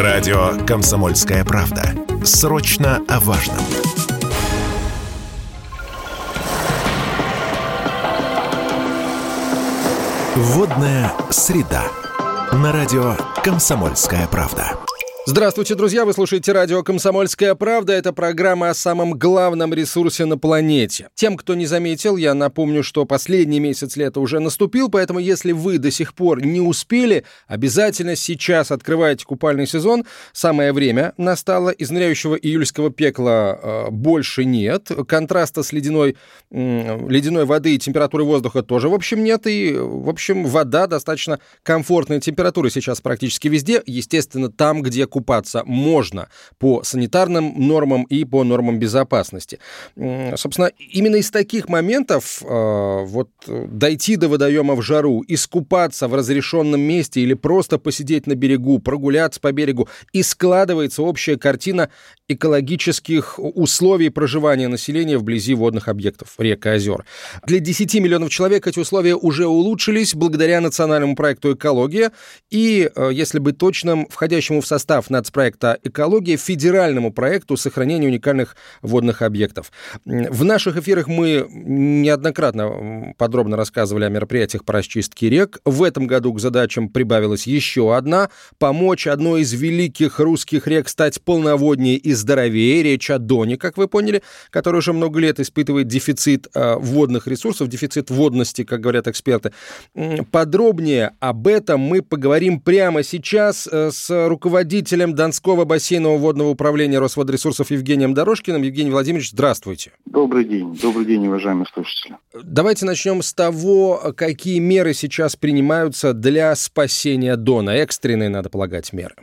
Радио «Комсомольская правда». Срочно о важном. Водная среда. На радио «Комсомольская правда». Здравствуйте, друзья! Вы слушаете радио «Комсомольская правда». Это программа о самом главном ресурсе на планете. Тем, кто не заметил, я напомню, что последний месяц лета уже наступил, поэтому если вы до сих пор не успели, обязательно сейчас открывайте купальный сезон. Самое время настало. Изныряющего июльского пекла э, больше нет. Контраста с ледяной, э, ледяной воды и температурой воздуха тоже, в общем, нет. И, в общем, вода достаточно комфортной температуры сейчас практически везде. Естественно, там, где купаться можно по санитарным нормам и по нормам безопасности. Собственно, именно из таких моментов э, вот дойти до водоема в жару, искупаться в разрешенном месте или просто посидеть на берегу, прогуляться по берегу, и складывается общая картина экологических условий проживания населения вблизи водных объектов, рек и озер. Для 10 миллионов человек эти условия уже улучшились благодаря национальному проекту «Экология» и, э, если быть точным, входящему в состав нацпроекта «Экология» федеральному проекту сохранения уникальных водных объектов. В наших эфирах мы неоднократно подробно рассказывали о мероприятиях по расчистке рек. В этом году к задачам прибавилась еще одна – помочь одной из великих русских рек стать полноводнее и здоровее. Речь о Доне, как вы поняли, который уже много лет испытывает дефицит э, водных ресурсов, дефицит водности, как говорят эксперты. Подробнее об этом мы поговорим прямо сейчас э, с руководителем руководителем Донского бассейнового водного управления Росводресурсов Евгением Дорожкиным. Евгений Владимирович, здравствуйте. Добрый день. Добрый день, уважаемые слушатели. Давайте начнем с того, какие меры сейчас принимаются для спасения Дона. Экстренные, надо полагать, меры.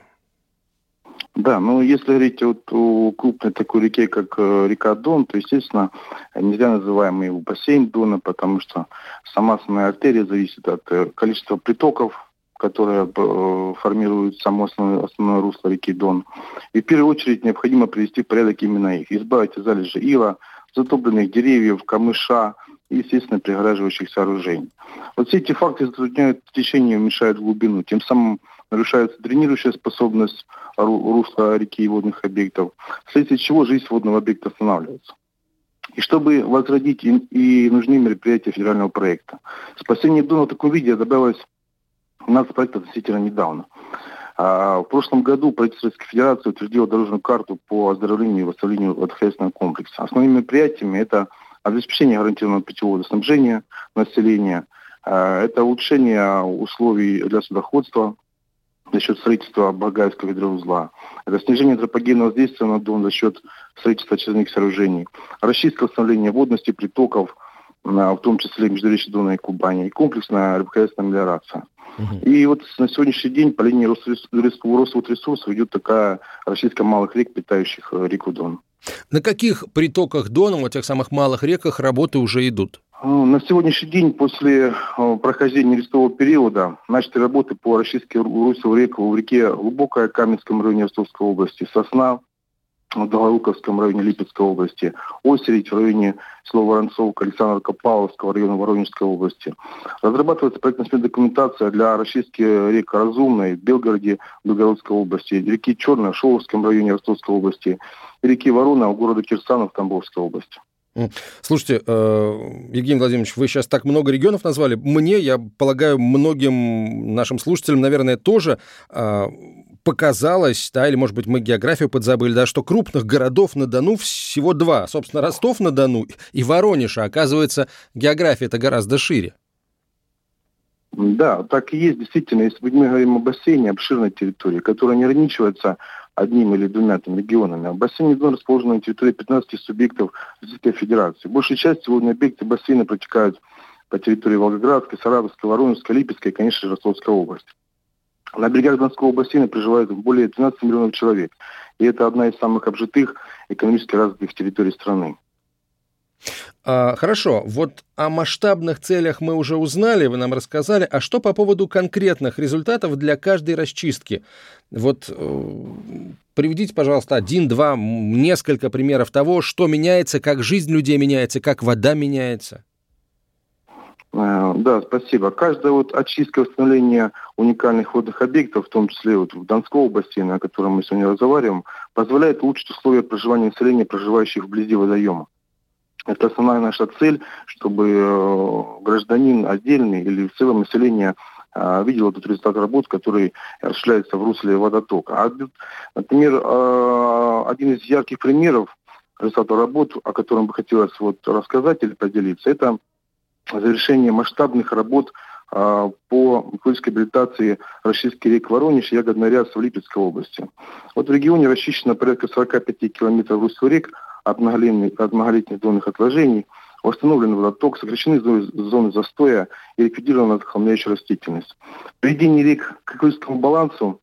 Да, ну если говорить вот о крупной такой реке, как э, река Дон, то, естественно, нельзя называем его бассейн Дона, потому что сама основная артерия зависит от э, количества притоков которая э, формирует само основное, основное русло реки Дон. И в первую очередь необходимо привести в порядок именно их, избавить от залежи ила, затопленных деревьев, камыша и, естественно, пригораживающих сооружений. Вот все эти факты затрудняют течение и уменьшают глубину. Тем самым нарушается дренирующая способность русла реки и водных объектов, вследствие чего жизнь водного объекта останавливается. И чтобы возродить и, и нужны мероприятия федерального проекта. Спасение Дона в таком виде добавилось у нас проект относительно недавно. А, в прошлом году правительство Российской Федерации утвердило дорожную карту по оздоровлению и восстановлению водохозяйственного комплекса. Основными мероприятиями это обеспечение гарантированного питьевого снабжения населения, а, это улучшение условий для судоходства за счет строительства Багаевского гидроузла, это снижение антропогенного воздействия на Дон за счет строительства очистных сооружений, расчистка восстановления водности, притоков, в том числе междуречия Дона и Кубани, и комплексная рыбхозяйственная мелиорация. И вот на сегодняшний день по линии Росводресурсов идет такая расчистка малых рек, питающих э, реку Дон. На каких притоках Дона, вот тех самых малых реках, работы уже идут? Ну, на сегодняшний день, после э, прохождения листового периода, начаты работы по расчистке русел рек в реке Глубокая, Каменском районе Ростовской области, Сосна, Долгоруковском районе Липецкой области, Осерить в районе села Воронцовка, Александра Павловского района Воронежской области. Разрабатывается проектная документация для расчистки рек Разумной в Белгороде, Белгородской области, реки Черная в Шоловском районе Ростовской области, реки Ворона у города Кирсанов Тамбовской области. Слушайте, э, Евгений Владимирович, вы сейчас так много регионов назвали. Мне, я полагаю, многим нашим слушателям, наверное, тоже э, показалось, да, или, может быть, мы географию подзабыли, да, что крупных городов на Дону всего два. Собственно, Ростов-на-Дону и Воронеж, а оказывается, география это гораздо шире. Да, так и есть, действительно. Если мы говорим о бассейне, обширной территории, которая не ограничивается одним или двумя там, регионами. А бассейн Дон расположен на территории 15 субъектов Российской Федерации. Большая часть водные объекты бассейна протекают по территории Волгоградской, Саратовской, Воронежской, Липецкой и, конечно же, Ростовской области. На берегах Донского бассейна проживает более 12 миллионов человек. И это одна из самых обжитых экономически развитых территорий страны. А, хорошо, вот о масштабных целях мы уже узнали, вы нам рассказали. А что по поводу конкретных результатов для каждой расчистки? Вот э, приведите, пожалуйста, один, два, несколько примеров того, что меняется, как жизнь людей меняется, как вода меняется. Э, да, спасибо. Каждая вот очистка восстановление уникальных водных объектов, в том числе вот в Донского бассейна, о котором мы сегодня разговариваем, позволяет улучшить условия проживания населения, проживающих вблизи водоема. Это основная наша цель, чтобы э, гражданин отдельный или в целом население э, видел этот результат работ, который осуществляется в русле водотока. А, например, один из ярких примеров результата работ, о котором бы хотелось вот рассказать или поделиться, это завершение масштабных работ а, по экологической реабилитации российских рек Воронеж и Ягодный ряд в Липецкой области. Вот в регионе расчищено порядка 45 километров русла рек от многолетних, от многолетних донных отложений, восстановлен водоток, сокращены зоны, застоя и ликвидирована захламляющая растительность. Приведение рек к экологическому балансу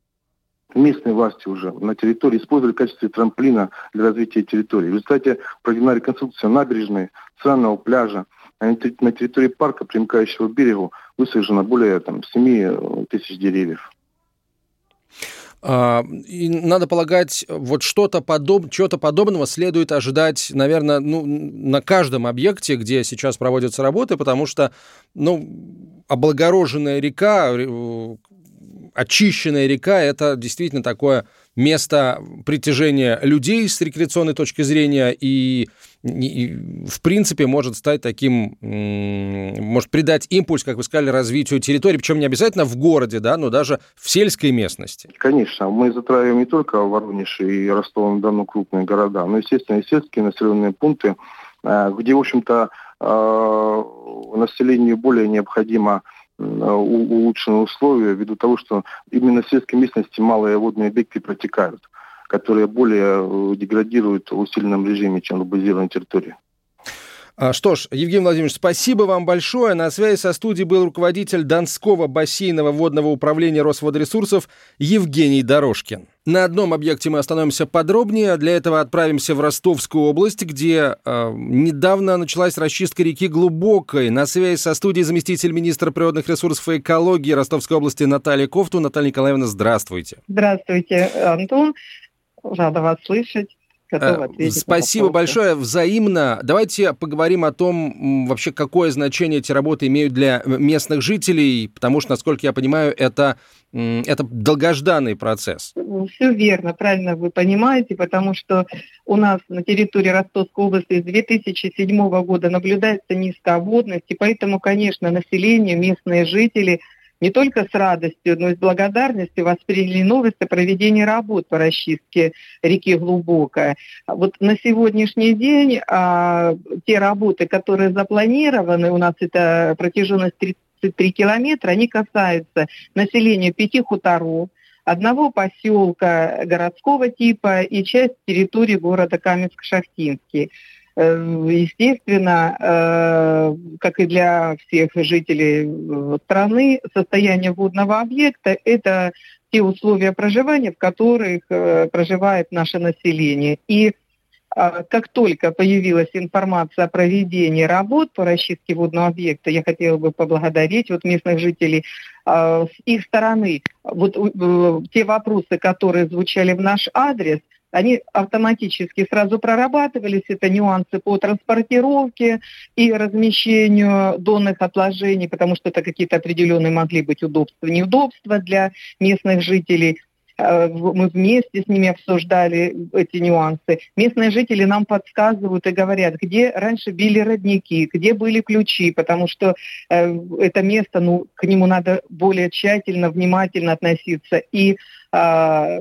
местные власти уже на территории использовали в качестве трамплина для развития территории. В результате проведена реконструкция набережной, ценного пляжа, на территории парка, примыкающего к берегу, высажено более там, 7 э, тысяч деревьев. А, и надо полагать, вот что-то подоб... чего-то подобного следует ожидать, наверное, ну, на каждом объекте, где сейчас проводятся работы, потому что ну, облагороженная река, очищенная река – это действительно такое место притяжения людей с рекреационной точки зрения и, и в принципе может стать таким, может придать импульс, как вы сказали, развитию территории, причем не обязательно в городе, да, но даже в сельской местности. Конечно, мы затрагиваем не только Воронеж и Ростов-на-Дону крупные города, но, естественно, и сельские населенные пункты, э, где, в общем-то, э, населению более необходимо улучшенные условия ввиду того, что именно в сельской местности малые водные объекты протекают, которые более э, деградируют в усиленном режиме, чем урбанизированной территории. А, что ж, Евгений Владимирович, спасибо вам большое. На связи со студией был руководитель Донского бассейного водного управления Росводресурсов Евгений Дорожкин. На одном объекте мы остановимся подробнее. Для этого отправимся в Ростовскую область, где э, недавно началась расчистка реки Глубокой. На связи со студией заместитель министра природных ресурсов и экологии Ростовской области Наталья Кофту. Наталья Николаевна, здравствуйте. Здравствуйте, Антон. Рада вас слышать э, ответить. Спасибо большое, взаимно. Давайте поговорим о том, вообще, какое значение эти работы имеют для местных жителей, потому что, насколько я понимаю, это, это долгожданный процесс. Ну, Все верно, правильно вы понимаете, потому что у нас на территории Ростовской области с 2007 года наблюдается низководность, и поэтому, конечно, население, местные жители – не только с радостью, но и с благодарностью восприняли новость о проведении работ по расчистке реки Глубокая. Вот на сегодняшний день а, те работы, которые запланированы, у нас это протяженность 33 километра, они касаются населения пяти хуторов, одного поселка городского типа и часть территории города Каменск-Шахтинский. Э, естественно, э, как и для всех жителей э, страны, состояние водного объекта – это те условия проживания, в которых проживает наше население. И как только появилась информация о проведении работ по расчистке водного объекта, я хотела бы поблагодарить вот местных жителей с их стороны. Вот те вопросы, которые звучали в наш адрес – они автоматически сразу прорабатывались. Это нюансы по транспортировке и размещению донных отложений, потому что это какие-то определенные могли быть удобства, неудобства для местных жителей. Э, мы вместе с ними обсуждали эти нюансы. Местные жители нам подсказывают и говорят, где раньше били родники, где были ключи, потому что э, это место, ну, к нему надо более тщательно, внимательно относиться. И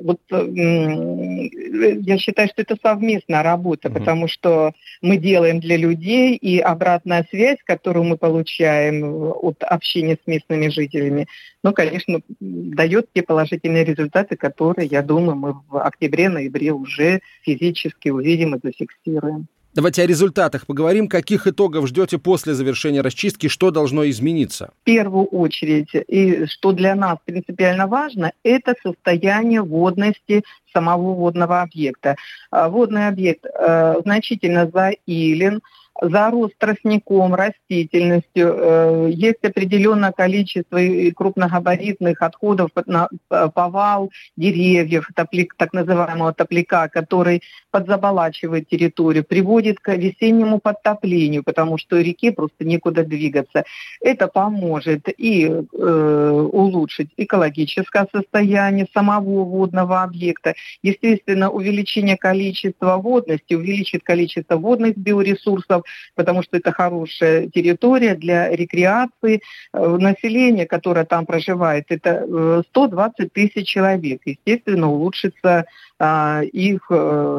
вот я считаю, что это совместная работа, угу. потому что мы делаем для людей, и обратная связь, которую мы получаем от общения с местными жителями, ну, конечно, дает те положительные результаты, которые, я думаю, мы в октябре-ноябре уже физически увидим и зафиксируем. Давайте о результатах поговорим. Каких итогов ждете после завершения расчистки? Что должно измениться? В первую очередь, и что для нас принципиально важно, это состояние водности самого водного объекта. А, водный объект э, значительно заилен, зарос тростником, растительностью, э, есть определенное количество крупногабаритных отходов на повал деревьев, топлик, так называемого топляка, который подзаболачивает территорию, приводит к весеннему подтоплению, потому что реке просто некуда двигаться. Это поможет и э, улучшить экологическое состояние самого водного объекта. Естественно, увеличение количества водности увеличит количество водных биоресурсов, потому что это хорошая территория для рекреации. Э, население, которое там проживает, это 120 э, тысяч человек. Естественно, улучшится а, их э,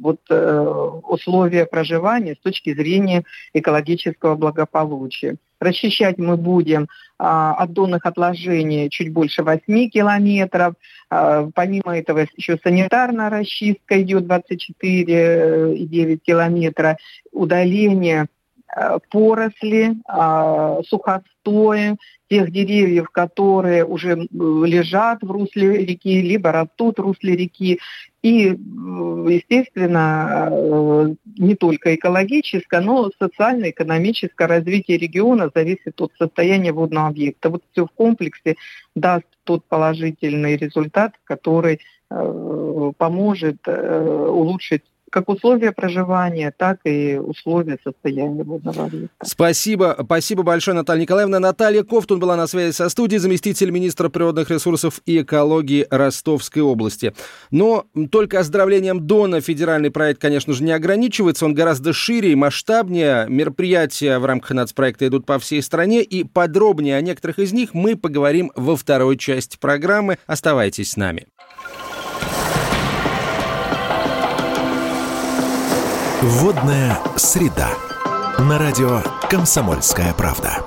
вот, условия проживания с точки зрения экологического благополучия. Расчищать мы будем а, от донных отложений чуть больше 8 километров. А, помимо этого еще санитарная расчистка идет 24,9 километра. Удаление Э, поросли, а, сухостои тех деревьев, которые уже лежат в русле реки, либо растут в русле реки. И, естественно, э, не только экологическое, но социально-экономическое развитие региона зависит от состояния водного объекта. Вот все в комплексе даст тот положительный результат, который э, поможет улучшить как условия проживания, так и условия состояния водного объекта. Спасибо. Спасибо большое, Наталья Николаевна. Наталья Кофтун была на связи со студией, заместитель министра природных ресурсов и экологии Ростовской области. Но только оздоровлением Дона федеральный проект, конечно же, не ограничивается. Он гораздо шире и масштабнее. Мероприятия в рамках нацпроекта идут по всей стране. И подробнее о некоторых из них мы поговорим во второй части программы. Оставайтесь с нами. Водная среда. На радио «Комсомольская правда».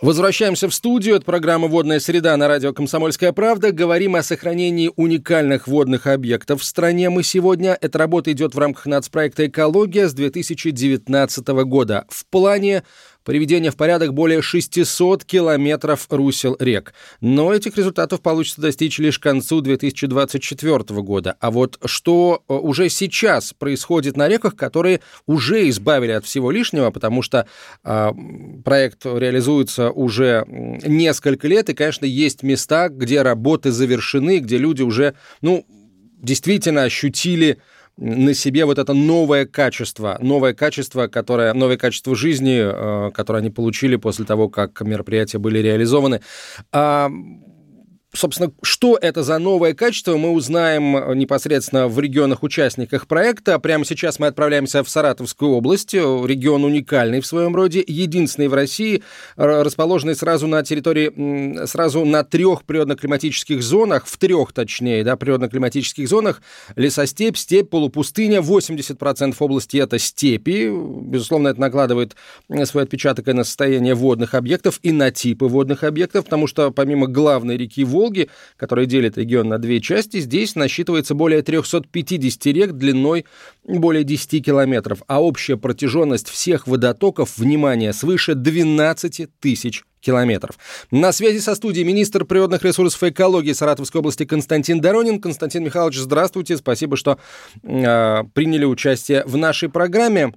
Возвращаемся в студию. Это программа «Водная среда» на радио «Комсомольская правда». Говорим о сохранении уникальных водных объектов в стране мы сегодня. Эта работа идет в рамках нацпроекта «Экология» с 2019 года. В плане приведение в порядок более 600 километров русел рек. Но этих результатов получится достичь лишь к концу 2024 года. А вот что э, уже сейчас происходит на реках, которые уже избавили от всего лишнего, потому что э, проект реализуется уже несколько лет, и, конечно, есть места, где работы завершены, где люди уже, ну, действительно ощутили на себе вот это новое качество, новое качество, которое, новое качество жизни, э, которое они получили после того, как мероприятия были реализованы. Собственно, что это за новое качество, мы узнаем э, непосредственно в регионах-участниках проекта. Прямо сейчас мы отправляемся в Саратовскую область. Регион уникальный в своем роде, единственный в России, расположенный сразу на территории, сразу на трех природно-климатических зонах, в трех точнее, да, природно-климатических зонах. Лесостепь, степь, полупустыня. 80% области это степи. Безусловно, это накладывает свой отпечаток и на состояние водных объектов, и на типы водных объектов, потому что помимо главной реки Волги, Волги, которая делит регион на две части, здесь насчитывается более 350 рек длиной более 10 километров, а общая протяженность всех водотоков, внимание, свыше 12 тысяч километров. На связи со студией министр природных ресурсов и экологии Саратовской области Константин Доронин. Константин Михайлович, здравствуйте. Спасибо, что э, приняли участие в нашей программе.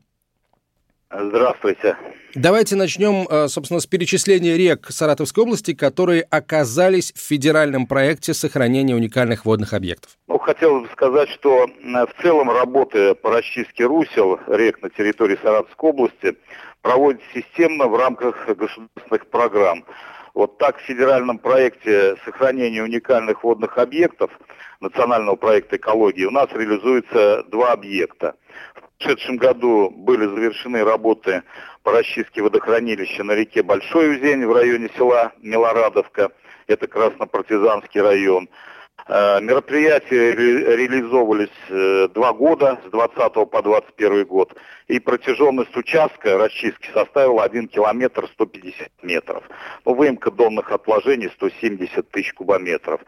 Здравствуйте. Давайте начнем, э, собственно, с перечисления рек Саратовской области, которые оказались в федеральном проекте сохранения уникальных водных объектов. Ну, хотелось бы сказать, что в целом работы по расчистке русел рек на территории Саратовской области проводятся системно в рамках государственных программ. Вот так в федеральном проекте сохранения уникальных водных объектов национального проекта экологии у нас реализуется два объекта. В прошедшем году были завершены работы по расчистке водохранилища на реке Большой Узень в районе села Милорадовка. Это Краснопартизанский район. Э, мероприятия ре реализовывались э, два года, с 20 по 21 год, и протяженность участка расчистки составила 1 километр 150 метров. Ну, выемка донных отложений 170 тысяч кубометров.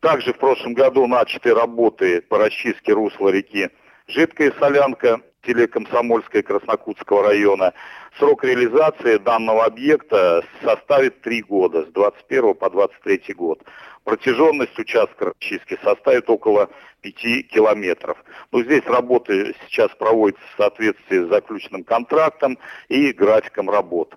Также в прошлом году начаты работы по расчистке русла реки Жидкая Солянка селе Комсомольское Краснокутского района. Срок реализации данного объекта составит три года, с 21 по 23 год. Протяженность участка расчистки составит около 5 километров. Но здесь работы сейчас проводятся в соответствии с заключенным контрактом и графиком работ.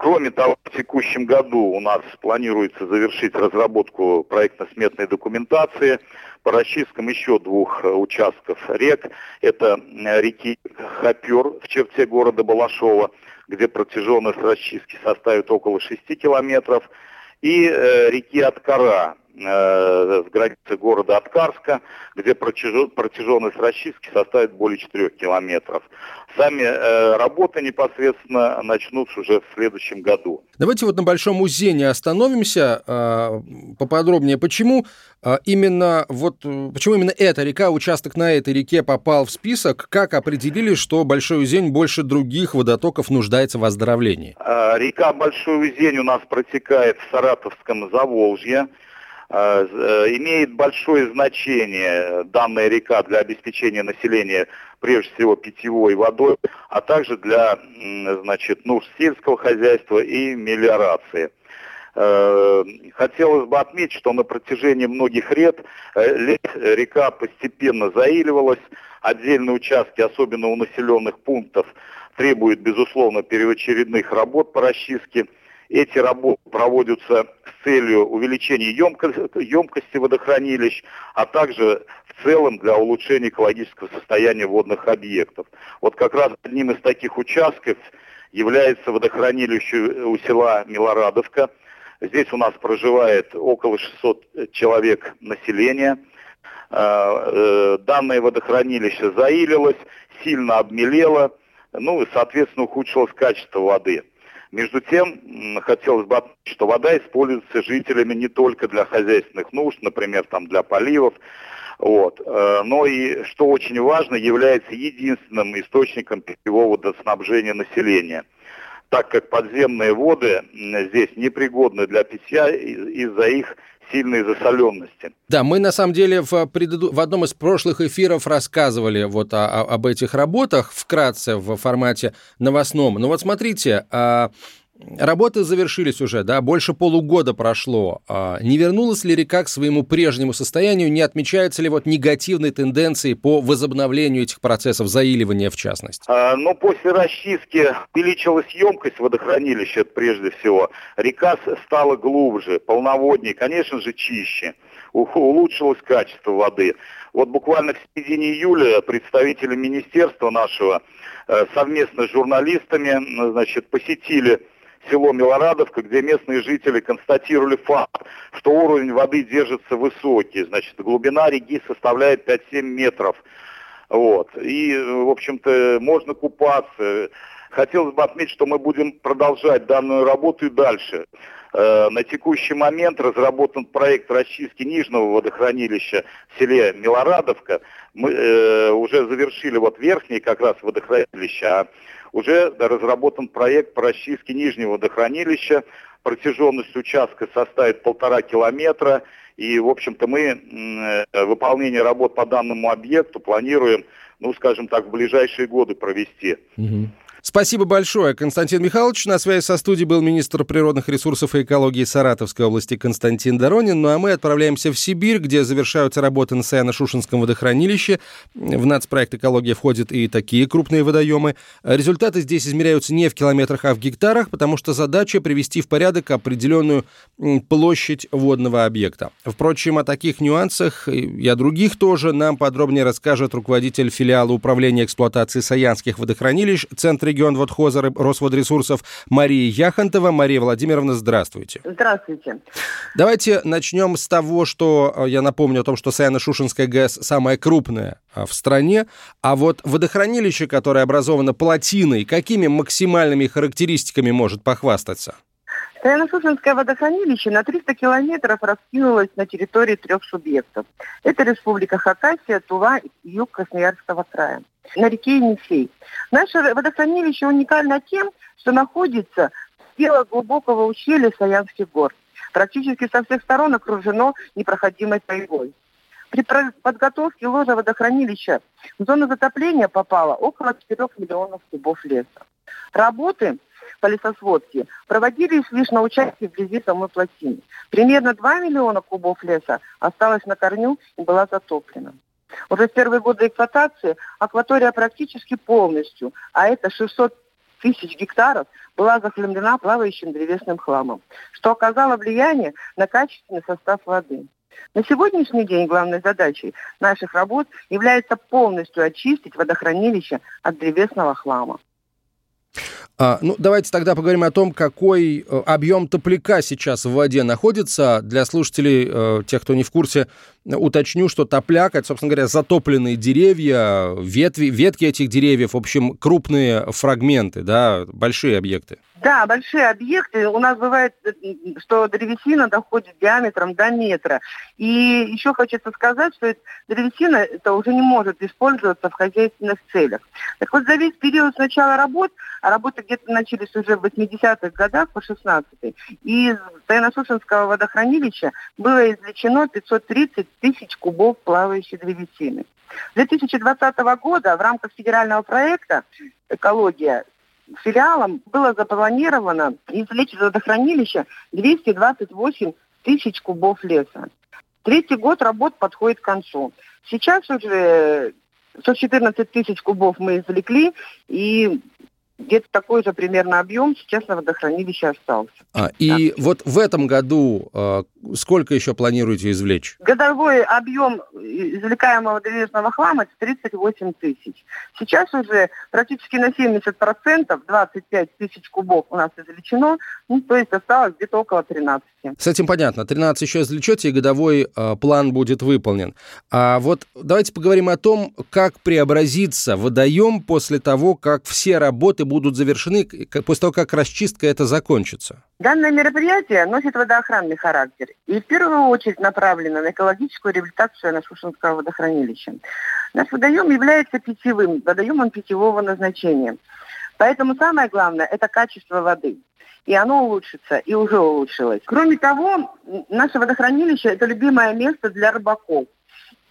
Кроме того, в текущем году у нас планируется завершить разработку проектно-сметной документации по расчисткам еще двух э, участков рек. Это э, реки Хопер в черте города Балашова, где протяженность расчистки составит около 6 километров, и э, реки Откара Э, в границе города Откарска, где протяженность расчистки составит более 4 километров. Сами э, работы непосредственно начнутся уже в следующем году. Давайте вот на Большом Узене остановимся э, поподробнее. Почему э, именно вот почему именно эта река, участок на этой реке попал в список? Как определили, что Большой Узень больше других водотоков нуждается в оздоровлении? Э, река Большой Узень у нас протекает в Саратовском Заволжье. Э, э, имеет большое значение данная река для обеспечения населения прежде всего питьевой водой, а также для значит, нужд сельского хозяйства и мелиорации. Э, хотелось бы отметить, что на протяжении многих лет, лет река постепенно заиливалась, отдельные участки, особенно у населенных пунктов, требуют, безусловно, первоочередных работ по расчистке – эти работы проводятся с целью увеличения емкости водохранилищ, а также в целом для улучшения экологического состояния водных объектов. Вот как раз одним из таких участков является водохранилище у села Милорадовка. Здесь у нас проживает около 600 человек населения. А, э, данное водохранилище заилилось, сильно обмелело, ну и, соответственно, ухудшилось качество воды. Между тем, хотелось бы отметить, что вода используется жителями не только для хозяйственных нужд, например, там для поливов, вот, э, но и, что очень важно, является единственным источником питьевого водоснабжения населения. Так как подземные воды здесь непригодны для питья из-за их сильной засоленности. Да, мы на самом деле в, преду... в одном из прошлых эфиров рассказывали вот о, о, об этих работах вкратце в формате новостном. Но вот смотрите, а, Работы завершились уже, да, больше полугода прошло. А, не вернулась ли река к своему прежнему состоянию? Не отмечаются ли вот негативные тенденции по возобновлению этих процессов заиливания в частности? А, ну, после расчистки увеличилась емкость водохранилища прежде всего. Река стала глубже, полноводнее, конечно же, чище. Улучшилось качество воды. Вот буквально в середине июля представители министерства нашего э, совместно с журналистами значит, посетили село Милорадовка, где местные жители констатировали факт, что уровень воды держится высокий. Значит, глубина реки составляет 5-7 метров. Вот. И, в общем-то, можно купаться. Хотелось бы отметить, что мы будем продолжать данную работу и дальше. Э, на текущий момент разработан проект расчистки Нижнего водохранилища в селе Милорадовка. Мы э, уже завершили вот верхнее как раз водохранилище, а уже разработан проект по расчистке Нижнего водохранилища. Протяженность участка составит полтора километра. И, в общем-то, мы э, выполнение работ по данному объекту планируем, ну, скажем так, в ближайшие годы провести. Угу. Спасибо большое, Константин Михайлович. На связи со студией был министр природных ресурсов и экологии Саратовской области Константин Доронин. Ну а мы отправляемся в Сибирь, где завершаются работы на Саяно-Шушенском водохранилище. В нацпроект «Экология» входят и такие крупные водоемы. Результаты здесь измеряются не в километрах, а в гектарах, потому что задача привести в порядок определенную площадь водного объекта. Впрочем, о таких нюансах и о других тоже нам подробнее расскажет руководитель филиала управления эксплуатацией Саянских водохранилищ Центра регион водхоза Росводресурсов Мария Яхонтова. Мария Владимировна, здравствуйте. Здравствуйте. Давайте начнем с того, что э, я напомню о том, что Саяно-Шушенская ГЭС самая крупная э, в стране, а вот водохранилище, которое образовано плотиной, какими максимальными характеристиками может похвастаться? Саяно-Шушенское водохранилище на 300 километров раскинулось на территории трех субъектов. Это Республика Хакасия, Тула и юг Красноярского края на реке Енисей. Наше водохранилище уникально тем, что находится в тело глубокого ущелья Саянских гор. Практически со всех сторон окружено непроходимой тайгой. При подготовке ложа водохранилища в зону затопления попало около 4 миллионов кубов леса. Работы по лесосводке проводились лишь на участке вблизи самой плотины. Примерно 2 миллиона кубов леса осталось на корню и была затоплена. Уже в первые годы эксплуатации акватория практически полностью, а это 600 тысяч гектаров, была захламлена плавающим древесным хламом, что оказало влияние на качественный состав воды. На сегодняшний день главной задачей наших работ является полностью очистить водохранилище от древесного хлама. А, ну, давайте тогда поговорим о том, какой э, объем топляка сейчас в воде находится. Для слушателей, э, тех, кто не в курсе, уточню, что топляк – это, собственно говоря, затопленные деревья, ветви, ветки этих деревьев, в общем, крупные фрагменты, да, большие объекты. Да, большие объекты. У нас бывает, что древесина доходит диаметром до метра. И еще хочется сказать, что древесина это уже не может использоваться в хозяйственных целях. Так вот, за весь период с начала работ, а работы где-то начались уже в 80-х годах, по 16-й, из Тайносушинского водохранилища было извлечено 530 тысяч кубов плавающей древесины. С 2020 года в рамках федерального проекта «Экология» филиалом было запланировано извлечь из водохранилища 228 тысяч кубов леса. Третий год работ подходит к концу. Сейчас уже 114 тысяч кубов мы извлекли, и где-то такой же примерно объем сейчас на водохранилище остался. А, и да. вот в этом году э, сколько еще планируете извлечь? Годовой объем извлекаемого древесного хлама – 38 тысяч. Сейчас уже практически на 70%, 25 тысяч кубов у нас извлечено, ну, то есть осталось где-то около 13. С этим понятно. 13 еще извлечете, и годовой э, план будет выполнен. А вот давайте поговорим о том, как преобразится водоем после того, как все работы будут завершены, после того, как расчистка это закончится. Данное мероприятие носит водоохранный характер и в первую очередь направлено на экологическую реабилитацию Анашушинского водохранилища. Наш водоем является питьевым, водоемом питьевого назначения. Поэтому самое главное – это качество воды. И оно улучшится, и уже улучшилось. Кроме того, наше водохранилище – это любимое место для рыбаков.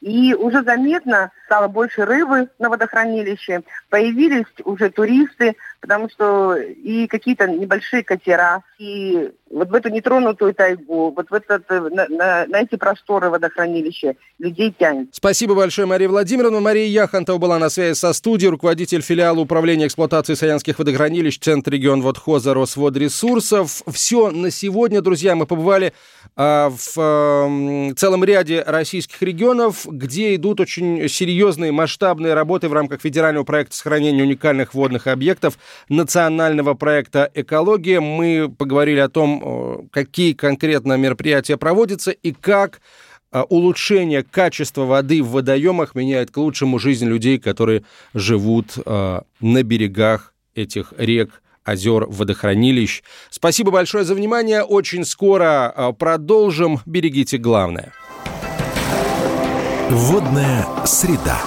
И уже заметно стало больше рыбы на водохранилище, появились уже туристы, потому что и какие-то небольшие катера, и вот в эту нетронутую тайгу, вот в этот, э, на, на, на эти просторы водохранилища людей тянет. Спасибо большое, Мария Владимировна. Мария Яхонтова была на связи со студией, руководитель филиала управления эксплуатацией Саянских водохранилищ, Центр регион Водхоза Росводресурсов. Все на сегодня, друзья. Мы побывали а, в а, целом ряде российских регионов, где идут очень серьезные масштабные работы в рамках федерального проекта сохранения уникальных водных объектов, национального проекта «Экология». Мы поговорили о том, какие конкретно мероприятия проводятся и как а, улучшение качества воды в водоемах меняет к лучшему жизнь людей, которые живут а, на берегах этих рек, озер, водохранилищ. Спасибо большое за внимание. Очень скоро продолжим. Берегите главное. Водная среда.